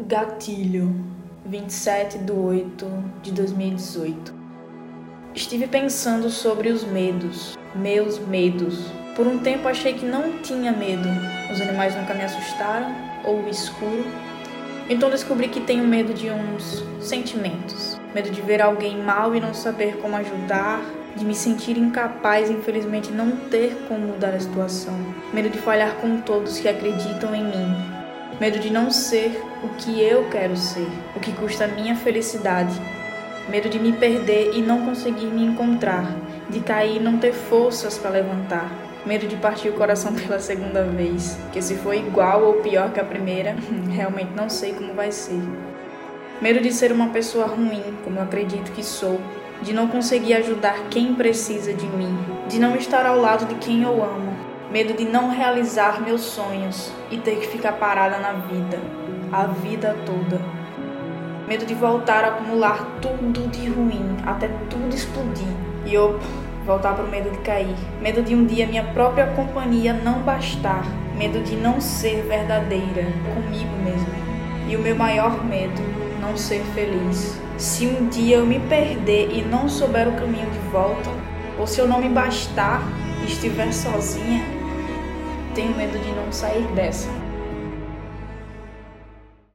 Gatilho, 27 de 8 de 2018. Estive pensando sobre os medos, meus medos. Por um tempo achei que não tinha medo. Os animais nunca me assustaram, ou o escuro. Então descobri que tenho medo de uns sentimentos. Medo de ver alguém mal e não saber como ajudar, de me sentir incapaz e infelizmente não ter como mudar a situação. Medo de falhar com todos que acreditam em mim, medo de não ser o que eu quero ser, o que custa a minha felicidade, medo de me perder e não conseguir me encontrar, de cair e não ter forças para levantar, medo de partir o coração pela segunda vez, que se for igual ou pior que a primeira, realmente não sei como vai ser. Medo de ser uma pessoa ruim, como eu acredito que sou, de não conseguir ajudar quem precisa de mim, de não estar ao lado de quem eu amo, medo de não realizar meus sonhos e ter que ficar parada na vida, a vida toda. Medo de voltar a acumular tudo de ruim, até tudo explodir e eu voltar para o medo de cair. Medo de um dia minha própria companhia não bastar. Medo de não ser verdadeira comigo mesma. E o meu maior medo, não ser feliz. Se um dia eu me perder e não souber o caminho de volta, ou se eu não me bastar e estiver sozinha, tenho medo de não sair dessa.